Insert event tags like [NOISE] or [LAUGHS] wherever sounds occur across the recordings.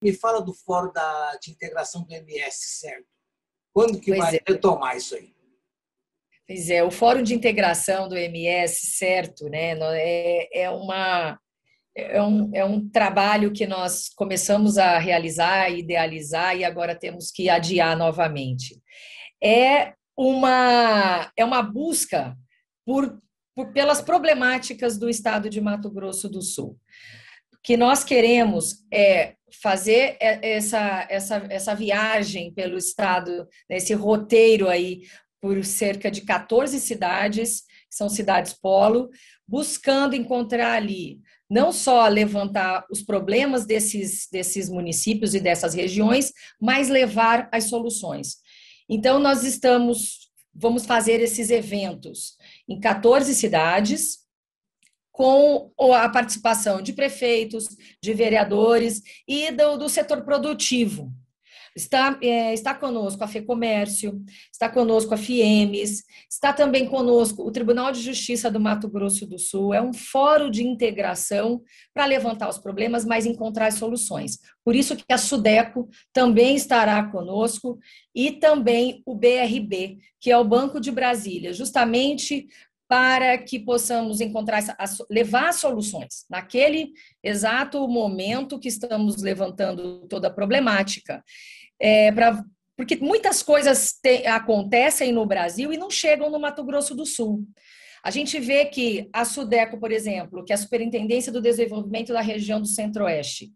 Me fala do fórum da, de integração do MS, certo? Quando que pois vai é. retomar isso aí? Pois é, o Fórum de Integração do MS, certo, né? É, é, uma, é, um, é um trabalho que nós começamos a realizar, idealizar e agora temos que adiar novamente. É uma, é uma busca por, por, pelas problemáticas do estado de Mato Grosso do Sul. O que nós queremos é fazer essa, essa, essa viagem pelo estado, esse roteiro aí, por cerca de 14 cidades, que são cidades polo, buscando encontrar ali não só levantar os problemas desses, desses municípios e dessas regiões, mas levar as soluções. Então, nós estamos, vamos fazer esses eventos em 14 cidades, com a participação de prefeitos, de vereadores e do, do setor produtivo. Está, é, está conosco a FEComércio, está conosco a FIEMES, está também conosco o Tribunal de Justiça do Mato Grosso do Sul. É um fórum de integração para levantar os problemas, mas encontrar soluções. Por isso que a Sudeco também estará conosco e também o BRB, que é o Banco de Brasília, justamente para que possamos encontrar, levar soluções naquele exato momento que estamos levantando toda a problemática é, pra, porque muitas coisas te, acontecem no Brasil e não chegam no Mato Grosso do Sul. A gente vê que a Sudeco, por exemplo, que é a Superintendência do Desenvolvimento da região do Centro-Oeste,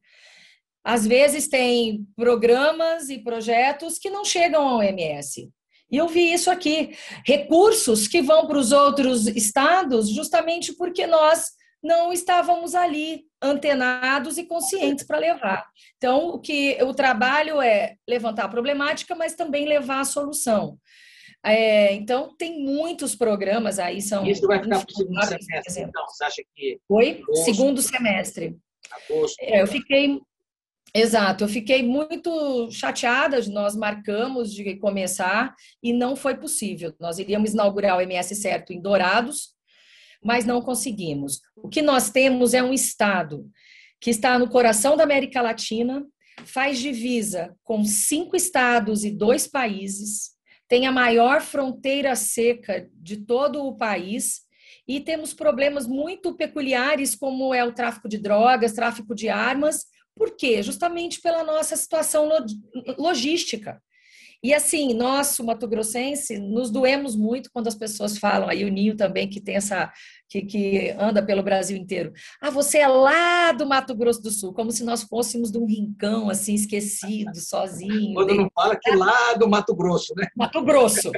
às vezes tem programas e projetos que não chegam ao MS. E eu vi isso aqui, recursos que vão para os outros estados justamente porque nós não estávamos ali antenados e conscientes para levar. Então, o que o trabalho é levantar a problemática, mas também levar a solução. É, então, tem muitos programas aí. São Isso vai ficar para o segundo semestre, então? Você acha que. Oi? Agosto, segundo semestre. Agosto. É, eu fiquei. Exato, eu fiquei muito chateada. Nós marcamos de começar e não foi possível. Nós iríamos inaugurar o MS Certo em Dourados, mas não conseguimos. O que nós temos é um Estado que está no coração da América Latina, faz divisa com cinco estados e dois países, tem a maior fronteira seca de todo o país e temos problemas muito peculiares, como é o tráfico de drogas, tráfico de armas. Por quê? Justamente pela nossa situação logística. E assim, nós, Mato Grossense, nos doemos muito quando as pessoas falam, aí o Ninho também, que tem essa, que, que anda pelo Brasil inteiro. Ah, você é lá do Mato Grosso do Sul, como se nós fôssemos de um rincão, assim, esquecido, [LAUGHS] sozinho. Quando não fala que lá do Mato Grosso, né? Mato Grosso.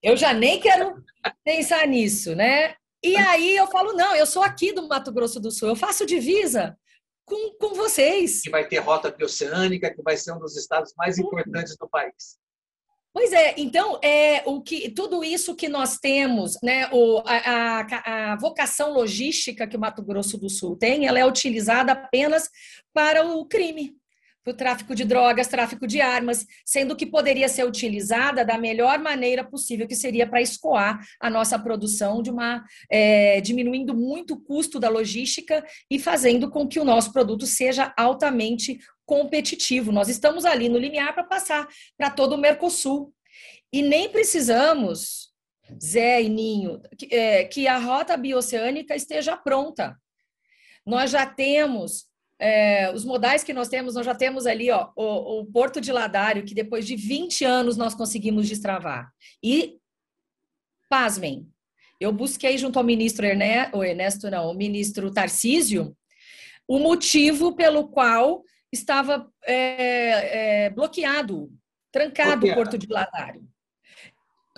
Eu já nem quero pensar nisso, né? E [LAUGHS] aí eu falo, não, eu sou aqui do Mato Grosso do Sul, eu faço divisa com, com vocês. Que vai ter rota bioceânica, que vai ser um dos estados mais importantes do país. Pois é, então é o que tudo isso que nós temos, né, o, a, a, a, vocação logística que o Mato Grosso do Sul tem, ela é utilizada apenas para o crime, para o tráfico de drogas, tráfico de armas, sendo que poderia ser utilizada da melhor maneira possível, que seria para escoar a nossa produção de uma é, diminuindo muito o custo da logística e fazendo com que o nosso produto seja altamente competitivo. Nós estamos ali no limiar para passar para todo o Mercosul. E nem precisamos, Zé e Ninho, que, é, que a rota bioceânica esteja pronta. Nós já temos é, os modais que nós temos, nós já temos ali ó, o, o, Porto de Ladário, que depois de 20 anos nós conseguimos destravar. E, pasmem, eu busquei junto ao ministro Ernesto, o Ernesto não, o ministro Tarcísio, o motivo pelo qual estava é, é, bloqueado, trancado o Porto de Ladário.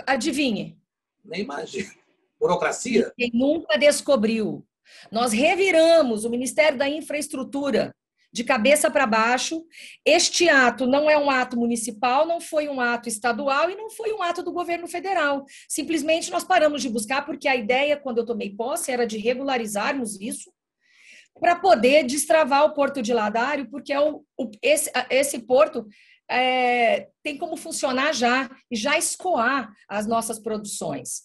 Adivinhe. Nem imagino. Burocracia? Quem nunca descobriu. Nós reviramos o Ministério da Infraestrutura de cabeça para baixo. Este ato não é um ato municipal, não foi um ato estadual e não foi um ato do governo federal. Simplesmente nós paramos de buscar, porque a ideia, quando eu tomei posse, era de regularizarmos isso para poder destravar o porto de Ladário, porque é o, o esse, esse porto é, tem como funcionar já e já escoar as nossas produções.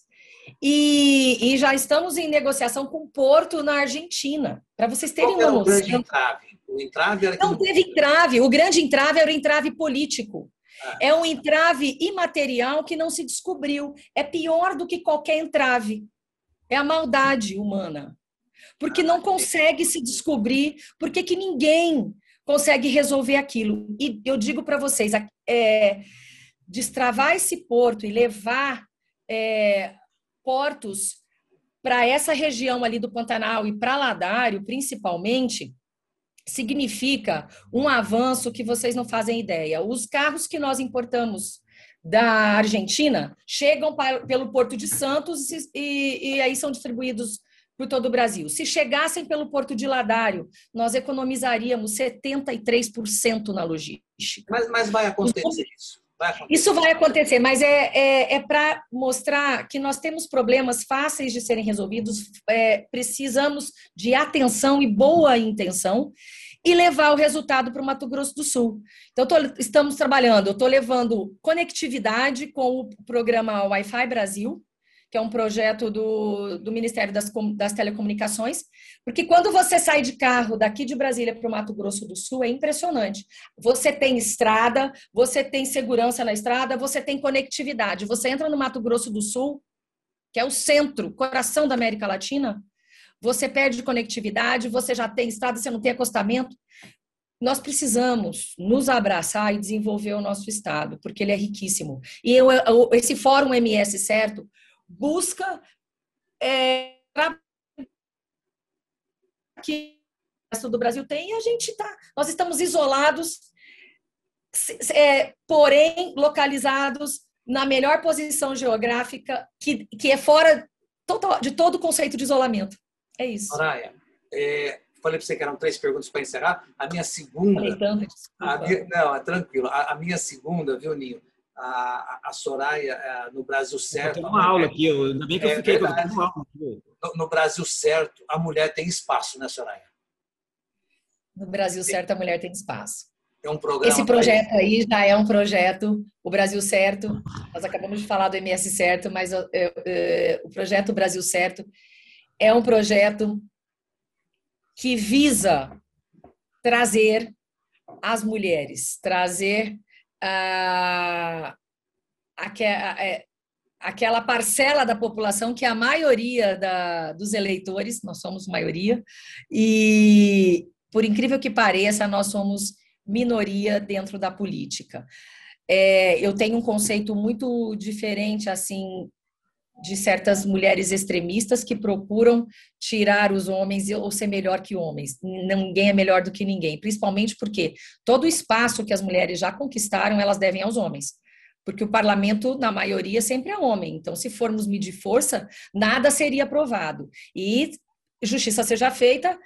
E, e já estamos em negociação com o Porto na Argentina, para vocês terem Qual uma noção. O grande entrave? O entrave era não, teve entrave. O grande entrave era o entrave político. Ah. É um entrave imaterial que não se descobriu. É pior do que qualquer entrave. É a maldade humana. Porque não consegue se descobrir, porque que ninguém consegue resolver aquilo. E eu digo para vocês, é, destravar esse porto e levar é, portos para essa região ali do Pantanal e para Ladário, principalmente, significa um avanço que vocês não fazem ideia. Os carros que nós importamos da Argentina chegam para, pelo Porto de Santos e, e, e aí são distribuídos por todo o Brasil. Se chegassem pelo Porto de Ladário, nós economizaríamos 73% na logística. Mas, mas vai acontecer então, isso. Isso vai acontecer, mas é, é, é para mostrar que nós temos problemas fáceis de serem resolvidos, é, precisamos de atenção e boa intenção e levar o resultado para o Mato Grosso do Sul. Então, tô, estamos trabalhando, eu estou levando conectividade com o programa Wi-Fi Brasil, que é um projeto do, do Ministério das, das Telecomunicações, porque quando você sai de carro daqui de Brasília para o Mato Grosso do Sul, é impressionante. Você tem estrada, você tem segurança na estrada, você tem conectividade. Você entra no Mato Grosso do Sul, que é o centro, coração da América Latina, você perde conectividade, você já tem estrada, você não tem acostamento. Nós precisamos nos abraçar e desenvolver o nosso estado, porque ele é riquíssimo. E eu, esse Fórum MS Certo busca é, que o resto do Brasil tem e a gente está. Nós estamos isolados, é, porém localizados na melhor posição geográfica, que, que é fora total, de todo o conceito de isolamento. É isso. Soraya, é, falei para você que eram três perguntas para encerrar. A minha segunda. Falei tanto, a minha, não, é tranquilo. A, a minha segunda, viu, Ninho? A, a Soraya é, no Brasil Certo. Eu uma aula aqui, ainda bem que eu é fiquei verdade, uma aula no, no, Brasil Certo, a mulher tem espaço, né, Soraya? No Brasil Certo, a mulher tem espaço. É um programa Esse projeto aí já é um projeto, o Brasil Certo, nós acabamos de falar do MS Certo, mas eu, eu, eu, o projeto Brasil Certo é um projeto que visa trazer as mulheres, trazer a, é, aquela parcela da população que é a maioria da, dos eleitores, nós somos maioria, e por incrível que pareça, nós somos minoria dentro da política. É, eu tenho um conceito muito diferente, assim, de certas mulheres extremistas que procuram tirar os homens ou ser melhor que homens. Ninguém é melhor do que ninguém, principalmente porque todo o espaço que as mulheres já conquistaram, elas devem aos homens. Porque o parlamento, na maioria, sempre é homem. Então, se formos medir força, nada seria aprovado. E justiça seja feita,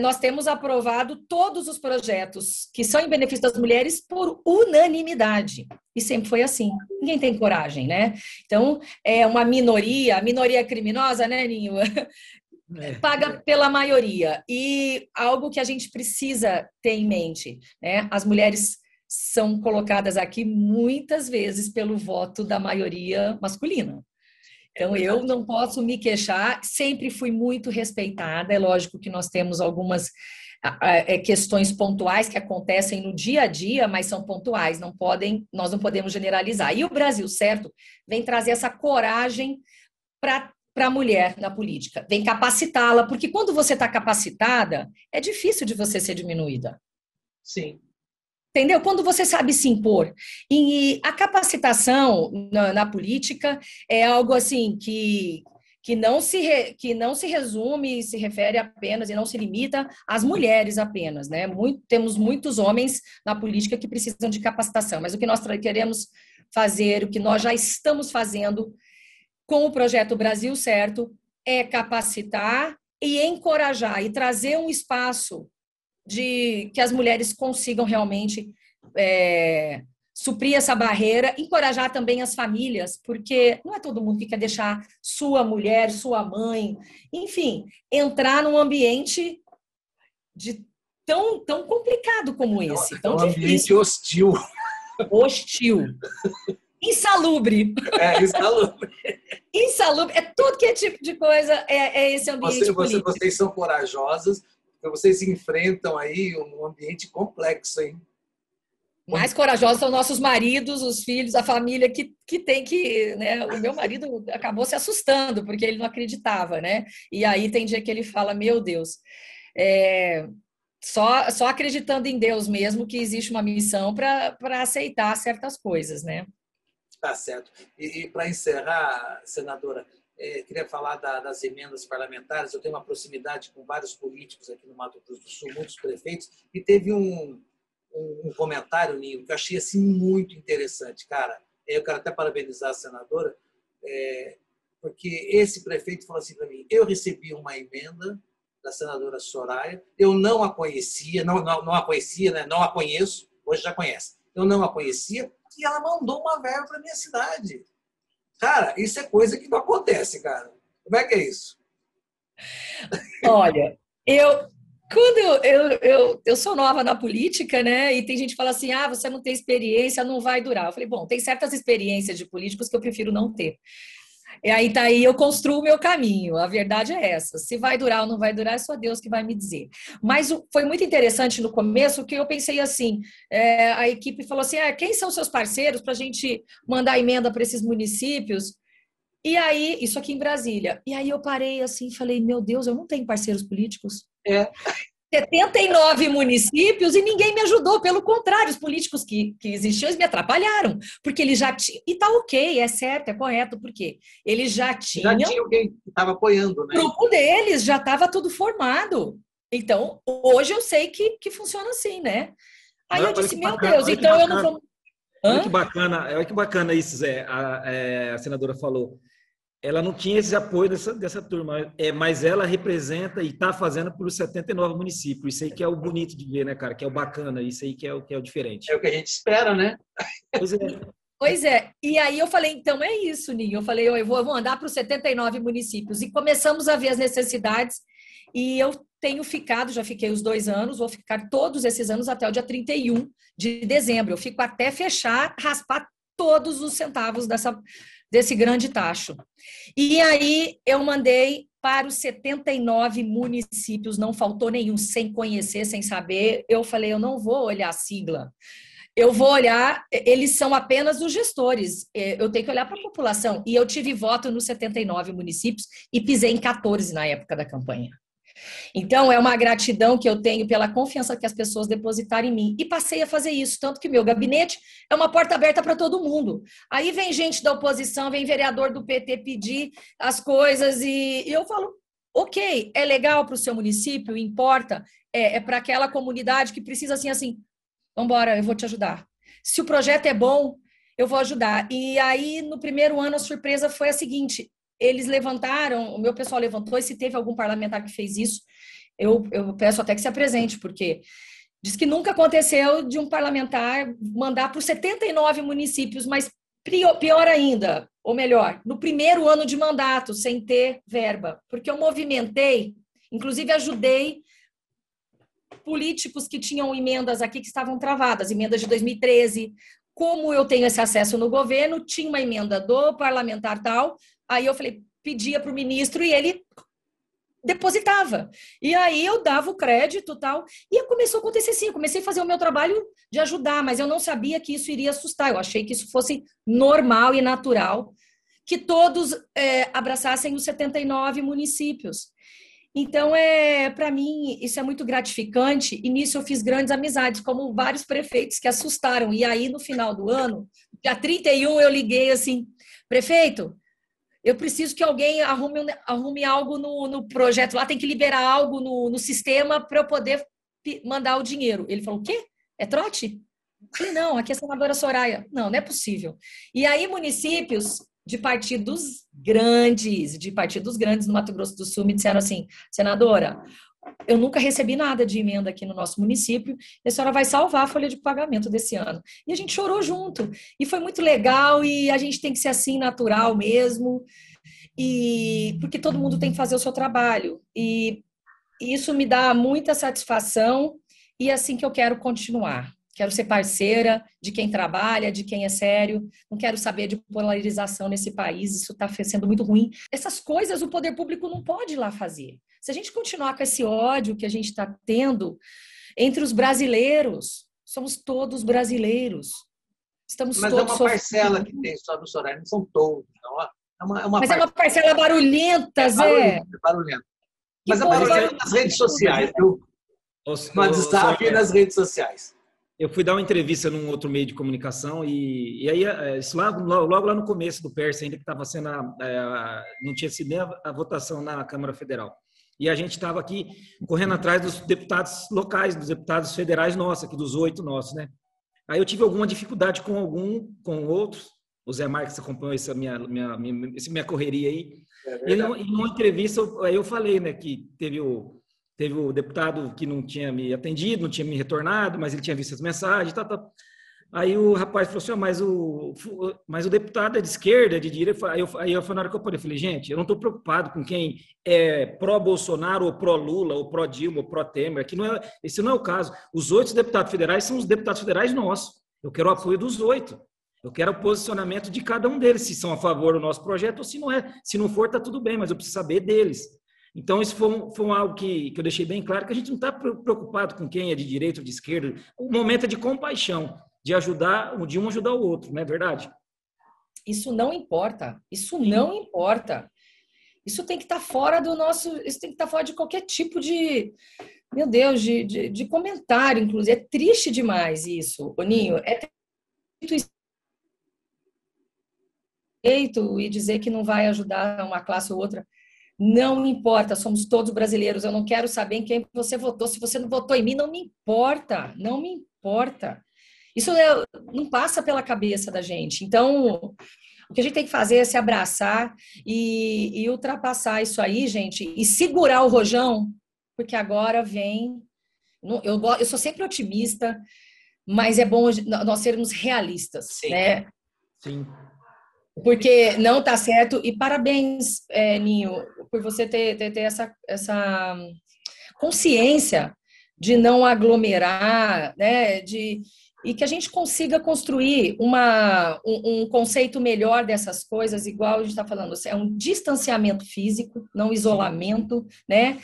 nós temos aprovado todos os projetos que são em benefício das mulheres por unanimidade. E sempre foi assim. Ninguém tem coragem, né? Então, é uma minoria, a minoria criminosa, né, Ninho? É. Paga pela maioria. E algo que a gente precisa ter em mente, né? As mulheres são colocadas aqui muitas vezes pelo voto da maioria masculina. Então, eu não posso me queixar, sempre fui muito respeitada. É lógico que nós temos algumas é, questões pontuais que acontecem no dia a dia, mas são pontuais, não podem, nós não podemos generalizar. E o Brasil, certo, vem trazer essa coragem para para a mulher na política, vem capacitá-la, porque quando você está capacitada, é difícil de você ser diminuída. Sim. Entendeu? Quando você sabe se impor. E a capacitação na, na política é algo assim que, que não se re, que não se resume, se refere apenas e não se limita às mulheres apenas, né? Muito, temos muitos homens na política que precisam de capacitação, mas o que nós queremos fazer, o que nós já estamos fazendo com o projeto Brasil Certo é capacitar e encorajar e trazer um espaço de que as mulheres consigam realmente é, suprir essa barreira, encorajar também as famílias, porque não é todo mundo que quer deixar sua mulher, sua mãe, enfim, entrar num ambiente de tão, tão complicado como esse. É tão um ambiente hostil. Hostil. Insalubre. É, insalubre. insalubre. É tudo que é tipo de coisa, é, é esse ambiente você, você, Vocês são corajosas, vocês enfrentam aí um ambiente complexo, hein? Mais corajosos são nossos maridos, os filhos, a família que, que tem que. Né? O meu marido acabou se assustando, porque ele não acreditava, né? E aí tem dia que ele fala: Meu Deus, é, só, só acreditando em Deus mesmo que existe uma missão para aceitar certas coisas, né? Tá certo. E, e para encerrar, senadora, é, queria falar da, das emendas parlamentares. Eu tenho uma proximidade com vários políticos aqui no Mato Grosso do Sul, muitos prefeitos, e teve um, um, um comentário, Ninho, que eu achei assim, muito interessante. Cara, eu quero até parabenizar a senadora, é, porque esse prefeito falou assim para mim: eu recebi uma emenda da senadora Soraya, eu não a conhecia, não, não, não a conhecia, né? não a conheço, hoje já conhece. Eu não a conhecia e ela mandou uma verba para minha cidade. Cara, isso é coisa que não acontece, cara. Como é que é isso? Olha, eu quando eu, eu, eu, eu sou nova na política, né? E tem gente que fala assim: ah, você não tem experiência, não vai durar. Eu falei, bom, tem certas experiências de políticos que eu prefiro não ter. E aí tá aí eu construo o meu caminho. A verdade é essa. Se vai durar ou não vai durar, é só Deus que vai me dizer. Mas foi muito interessante no começo que eu pensei assim: é, a equipe falou assim: ah, quem são seus parceiros para a gente mandar emenda para esses municípios? E aí, isso aqui em Brasília. E aí eu parei assim e falei: meu Deus, eu não tenho parceiros políticos. É. 79 municípios e ninguém me ajudou, pelo contrário, os políticos que, que existiam me atrapalharam, porque eles já tinham. E tá ok, é certo, é correto, porque eles já tinham. Já tinha alguém que estava apoiando, né? O grupo deles já estava tudo formado. Então, hoje eu sei que, que funciona assim, né? Aí eu disse, meu bacana, Deus, então eu não vou. Olha que bacana, olha que bacana isso, Zé. A, é, a senadora falou ela não tinha esse apoio dessa, dessa turma, é, mas ela representa e está fazendo por 79 municípios. Isso aí que é o bonito de ver, né, cara? Que é o bacana, isso aí que é o, que é o diferente. É o que a gente espera, né? Pois é. Pois é, e aí eu falei, então é isso, Ninho. Eu falei, eu vou, eu vou andar para os 79 municípios. E começamos a ver as necessidades, e eu tenho ficado, já fiquei os dois anos, vou ficar todos esses anos até o dia 31 de dezembro. Eu fico até fechar, raspar todos os centavos dessa, desse grande tacho. E aí eu mandei para os 79 municípios, não faltou nenhum, sem conhecer, sem saber. Eu falei, eu não vou olhar a sigla. Eu vou olhar, eles são apenas os gestores. Eu tenho que olhar para a população. E eu tive voto nos 79 municípios e pisei em 14 na época da campanha. Então, é uma gratidão que eu tenho pela confiança que as pessoas depositaram em mim. E passei a fazer isso, tanto que meu gabinete é uma porta aberta para todo mundo. Aí vem gente da oposição, vem vereador do PT pedir as coisas e, eu falo, ok, é legal para o seu município, importa, é, é para aquela comunidade que precisa assim, assim, vamos embora, eu vou te ajudar. Se o projeto é bom, eu vou ajudar. E aí, no primeiro ano, a surpresa foi a seguinte: eles levantaram, o meu pessoal levantou, e se teve algum parlamentar que fez isso, eu, eu peço até que se apresente, porque diz que nunca aconteceu de um parlamentar mandar para os 79 municípios, mas pior ainda, ou melhor, no primeiro ano de mandato, sem ter verba, porque eu movimentei, inclusive ajudei políticos que tinham emendas aqui que estavam travadas, emendas de 2013. Como eu tenho esse acesso no governo, tinha uma emenda do parlamentar tal, Aí eu falei, pedia para o ministro e ele depositava. E aí eu dava o crédito tal. E começou a acontecer assim. Eu comecei a fazer o meu trabalho de ajudar, mas eu não sabia que isso iria assustar. Eu achei que isso fosse normal e natural, que todos é, abraçassem os 79 municípios. Então, é, para mim, isso é muito gratificante. E nisso eu fiz grandes amizades, como vários prefeitos que assustaram. E aí, no final do ano, dia 31, eu liguei assim: prefeito, eu preciso que alguém arrume, arrume algo no, no projeto lá, tem que liberar algo no, no sistema para eu poder mandar o dinheiro. Ele falou: o quê? É trote? Falei, não, aqui é a senadora Soraya. Não, não é possível. E aí, municípios de partidos grandes, de partidos grandes no Mato Grosso do Sul, me disseram assim: senadora, eu nunca recebi nada de emenda aqui no nosso município, e a senhora vai salvar a folha de pagamento desse ano. E a gente chorou junto, e foi muito legal, e a gente tem que ser assim, natural mesmo, e porque todo mundo tem que fazer o seu trabalho. E isso me dá muita satisfação, e é assim que eu quero continuar. Quero ser parceira de quem trabalha, de quem é sério. Não quero saber de polarização nesse país. Isso está sendo muito ruim. Essas coisas o poder público não pode ir lá fazer. Se a gente continuar com esse ódio que a gente está tendo entre os brasileiros, somos todos brasileiros. Estamos Mas todos é uma parcela que tem só no Soraya, não são todos. Não. É uma, é uma Mas é uma parcela barulhenta, é Zé. Barulhenta. Mas é barulhenta nas redes sociais, viu? No WhatsApp e nas redes sociais. Eu fui dar uma entrevista num outro meio de comunicação e, e aí, é, isso lá, logo lá no começo do PERS, ainda que estava sendo, a, a, não tinha sido nem a, a votação na Câmara Federal. E a gente estava aqui correndo atrás dos deputados locais, dos deputados federais nossos, aqui dos oito nossos, né? Aí eu tive alguma dificuldade com algum, com outros. O Zé Marques acompanhou essa minha, minha, minha, essa minha correria aí. É e em uma entrevista, aí eu falei, né, que teve o, Teve o deputado que não tinha me atendido, não tinha me retornado, mas ele tinha visto as mensagens, tá, tá. Aí o rapaz falou assim, mas, o, mas o deputado é de esquerda, é de direita. Aí eu, aí eu, na hora que eu falei, eu falei, gente, eu não estou preocupado com quem é pró-Bolsonaro, ou pró-Lula, ou pró-Dilma, ou pró-Temer. Não é, esse não é o caso. Os oito deputados federais são os deputados federais nossos. Eu quero o apoio dos oito. Eu quero o posicionamento de cada um deles, se são a favor do nosso projeto ou se não é. Se não for, está tudo bem, mas eu preciso saber deles. Então, isso foi, foi algo que, que eu deixei bem claro, que a gente não está preocupado com quem é de direita ou de esquerda. O momento é de compaixão, de ajudar, de um ajudar o outro, não é verdade? Isso não importa. Isso Sim. não importa. Isso tem que estar tá fora do nosso. Isso tem que estar tá fora de qualquer tipo de. Meu Deus, de, de, de comentário, inclusive. É triste demais isso, Boninho. É e dizer que não vai ajudar uma classe ou outra. Não importa, somos todos brasileiros. Eu não quero saber em quem você votou. Se você não votou em mim, não me importa. Não me importa. Isso é, não passa pela cabeça da gente. Então, o que a gente tem que fazer é se abraçar e, e ultrapassar isso aí, gente, e segurar o rojão, porque agora vem. Eu, eu sou sempre otimista, mas é bom nós sermos realistas, Sim. né? Sim. Porque não está certo. E parabéns, é, Ninho, por você ter, ter, ter essa, essa consciência de não aglomerar, né? De, e que a gente consiga construir uma, um, um, conceito melhor dessas coisas, igual a gente está falando, é um distanciamento físico, não isolamento, né?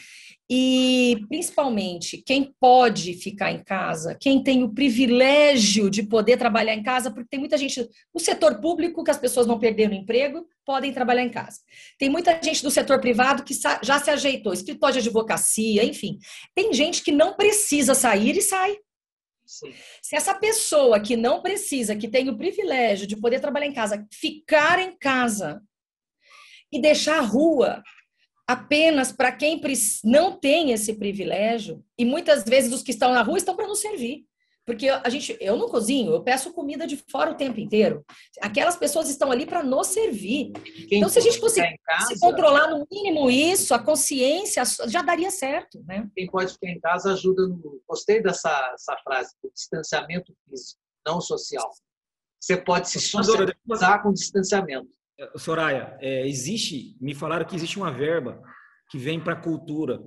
E, principalmente, quem pode ficar em casa, quem tem o privilégio de poder trabalhar em casa, porque tem muita gente no setor público que as pessoas não perderam emprego, podem trabalhar em casa. Tem muita gente do setor privado que já se ajeitou, escritório de advocacia, enfim. Tem gente que não precisa sair e sai. Sim. Se essa pessoa que não precisa, que tem o privilégio de poder trabalhar em casa, ficar em casa e deixar a rua apenas para quem não tem esse privilégio, e muitas vezes os que estão na rua estão para nos servir. Porque a gente, eu não cozinho, eu peço comida de fora o tempo inteiro. Aquelas pessoas estão ali para nos servir. Quem então, se a gente conseguir se controlar no mínimo isso, a consciência já daria certo, né? Quem pode ficar em casa ajuda no. Gostei dessa essa frase, o distanciamento físico, não social. Você pode se socializar com distanciamento. Soraya, é, existe, me falaram que existe uma verba que vem para a cultura,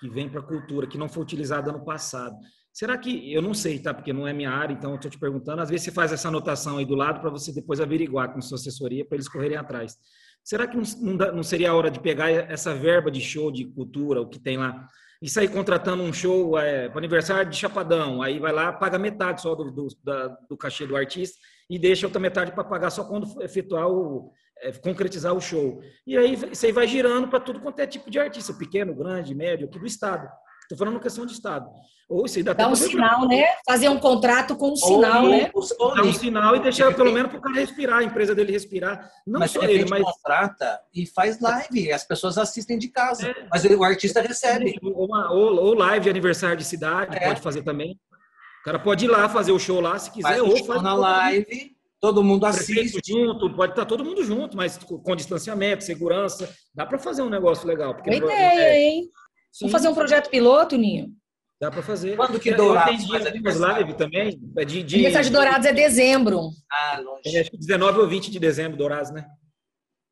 que vem para a cultura, que não foi utilizada no passado. Será que, eu não sei, tá? Porque não é minha área, então estou te perguntando. Às vezes você faz essa anotação aí do lado para você depois averiguar com sua assessoria para eles correrem atrás. Será que não, não, seria a hora de pegar essa verba de show de cultura, o que tem lá, e sair contratando um show é, para aniversário de Chapadão? Aí vai lá, paga metade só do, do, da, do cachê do artista e deixa outra metade para pagar só quando efetuar o é, concretizar o show. E aí aí vai girando para tudo quanto é tipo de artista, pequeno, grande, médio, aqui do estado. Estou falando questão de estado. Ou isso dá, dá um sinal, né? Fazer um contrato com um sinal, ou, né? Ou, dá um sinal e deixar pelo menos para o cara respirar, a empresa dele respirar. Não mas só ele, mas contrata e faz live, as pessoas assistem de casa, é. mas o artista recebe. Ou, uma, ou, ou, live de aniversário de cidade, é. pode fazer também. O cara pode ir lá fazer o show lá se quiser, faz ou faz na live, todo mundo assiste. junto, pode estar todo mundo junto, mas com distanciamento, segurança. Dá para fazer um negócio legal. Boa ideia, é... hein? Sim. Vamos fazer um projeto piloto, Ninho? Dá para fazer. Quando que Dourados faz live também? É de, de... Aniversário de Dourados é dezembro. Ah, longe. É, acho que 19 ou 20 de dezembro, Dourados, né?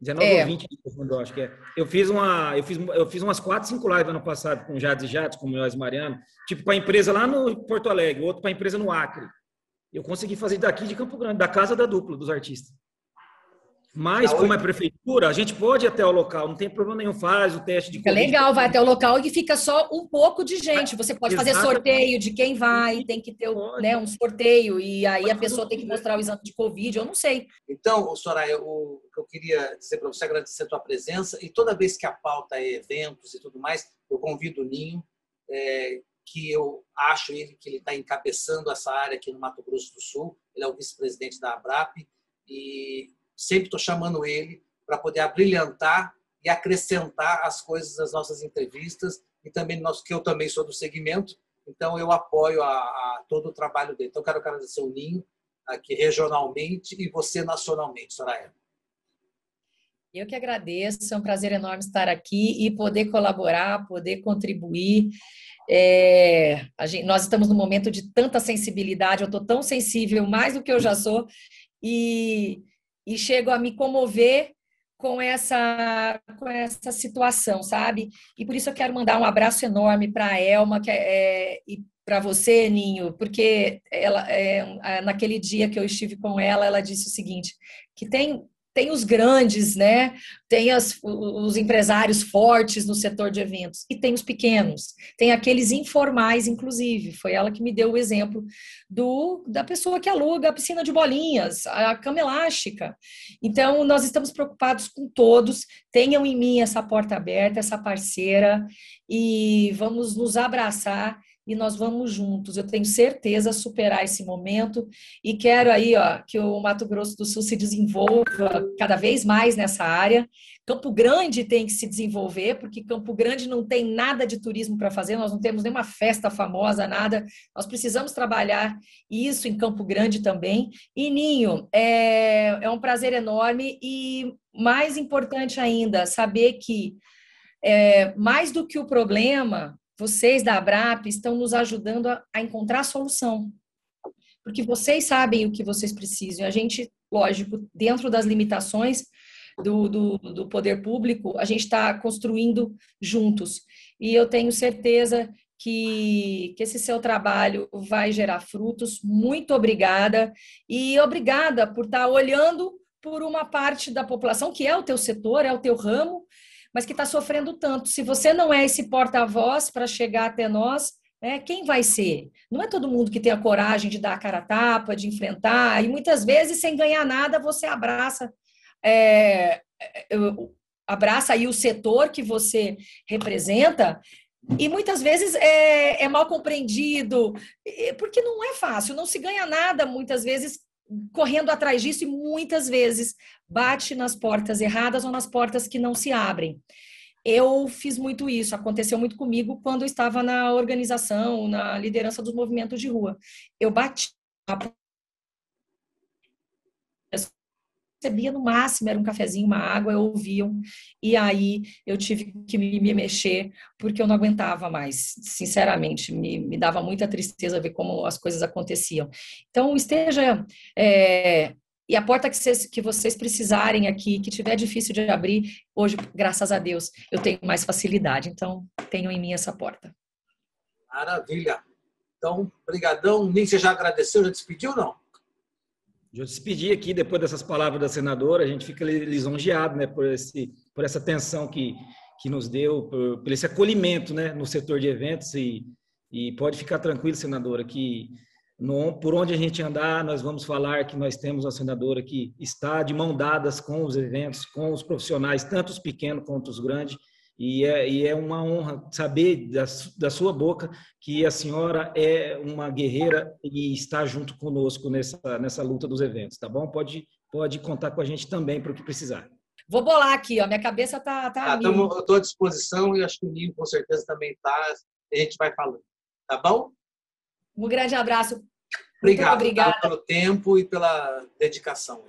19 é. ou 20 de eu acho que é. Eu fiz, uma, eu, fiz, eu fiz umas 4, 5 lives ano passado com Jades e Jades, com o Melhores Mariano, tipo para a empresa lá no Porto Alegre, outro para a empresa no Acre. Eu consegui fazer daqui de Campo Grande, da casa da dupla dos artistas. Mas, como é prefeitura, a gente pode ir até o local, não tem problema nenhum, faz o teste de Fica COVID. legal, vai até o local e fica só um pouco de gente. Você pode fazer sorteio de quem vai, tem que ter né, um sorteio, e aí a pessoa tem que mostrar o exame de Covid, eu não sei. Então, Soraya, o que eu queria dizer para você, agradecer a tua presença, e toda vez que a pauta é eventos e tudo mais, eu convido o Ninho, é, que eu acho ele que ele está encabeçando essa área aqui no Mato Grosso do Sul, ele é o vice-presidente da ABRAP, e sempre estou chamando ele para poder abrilhantar e acrescentar as coisas das nossas entrevistas e também nosso que eu também sou do segmento, então eu apoio a, a todo o trabalho dele. Então quero agradecer o Ninho aqui regionalmente e você nacionalmente, Soraya. Eu que agradeço, é um prazer enorme estar aqui e poder colaborar, poder contribuir. É, gente, nós estamos num momento de tanta sensibilidade, eu estou tão sensível, mais do que eu já sou, e e chego a me comover com essa com essa situação, sabe? E por isso eu quero mandar um abraço enorme para a Elma que é, é e para você, Ninho, porque ela é, naquele dia que eu estive com ela, ela disse o seguinte, que tem tem os grandes, né? Tem as, os empresários fortes no setor de eventos e tem os pequenos, tem aqueles informais, inclusive. Foi ela que me deu o exemplo do da pessoa que aluga a piscina de bolinhas, a cama elástica. Então, nós estamos preocupados com todos. Tenham em mim essa porta aberta, essa parceira e vamos nos abraçar e nós vamos juntos. Eu tenho certeza superar esse momento e quero aí, ó, que o Mato Grosso do Sul se desenvolva cada vez mais nessa área. Campo Grande tem que se desenvolver, porque Campo Grande não tem nada de turismo para fazer, nós não temos nenhuma festa famosa, nada. Nós precisamos trabalhar isso em Campo Grande também. E Ninho, é, é um prazer enorme e mais importante ainda, saber que é, mais do que o problema, vocês da Abrap estão nos ajudando a, a encontrar a solução. Porque vocês sabem o que vocês precisam. A gente, lógico, dentro das limitações do, do, do poder público, a gente está construindo juntos. E eu tenho certeza que, que esse seu trabalho vai gerar frutos. Muito obrigada. E obrigada por estar tá olhando por uma parte da população, que é o teu setor, é o teu ramo, mas que está sofrendo tanto. Se você não é esse porta-voz para chegar até nós, né, quem vai ser? Não é todo mundo que tem a coragem de dar a cara a tapa, de enfrentar, e muitas vezes, sem ganhar nada, você abraça. É, é abraça aí o setor que você representa e muitas vezes é, é, mal compreendido, porque não é fácil, não se ganha nada muitas vezes correndo atrás disso e muitas vezes bate nas portas erradas ou nas portas que não se abrem. Eu fiz muito isso, aconteceu muito comigo quando eu estava na organização, na liderança dos movimentos de rua. Eu bati recebia no máximo, era um cafezinho, uma água, eu ouviam, e aí eu tive que me, me mexer, porque eu não aguentava mais, sinceramente, me, me, dava muita tristeza ver como as coisas aconteciam. Então, esteja, é, e a porta que vocês, que vocês precisarem aqui, que tiver difícil de abrir, hoje, graças a Deus, eu tenho mais facilidade, então, tenho em mim essa porta. Maravilha! Então, brigadão. Nem você já agradeceu, já despediu, não? Já despedi aqui, depois dessas palavras da senadora, a gente fica lisonjeado né, por, esse, por essa atenção que, que nos deu, por, por esse acolhimento né, no setor de eventos. E, e pode ficar tranquilo, senadora, que no, por onde a gente andar, nós vamos falar que nós temos uma senadora que está de mão dadas com os eventos, com os profissionais, tanto os pequenos quanto os grandes, e é, e é uma honra saber da, da sua boca que a senhora é uma guerreira e está junto conosco nessa, nessa luta dos eventos, tá bom? Pode, pode contar com a gente também para o que precisar. Vou bolar aqui, ó. Minha cabeça tá. tá ah, tamo, eu estou à disposição e acho que o Ninho com certeza também está. A gente vai falando. Tá bom? Um grande abraço. Obrigado, Muito obrigada. pelo tempo e pela dedicação.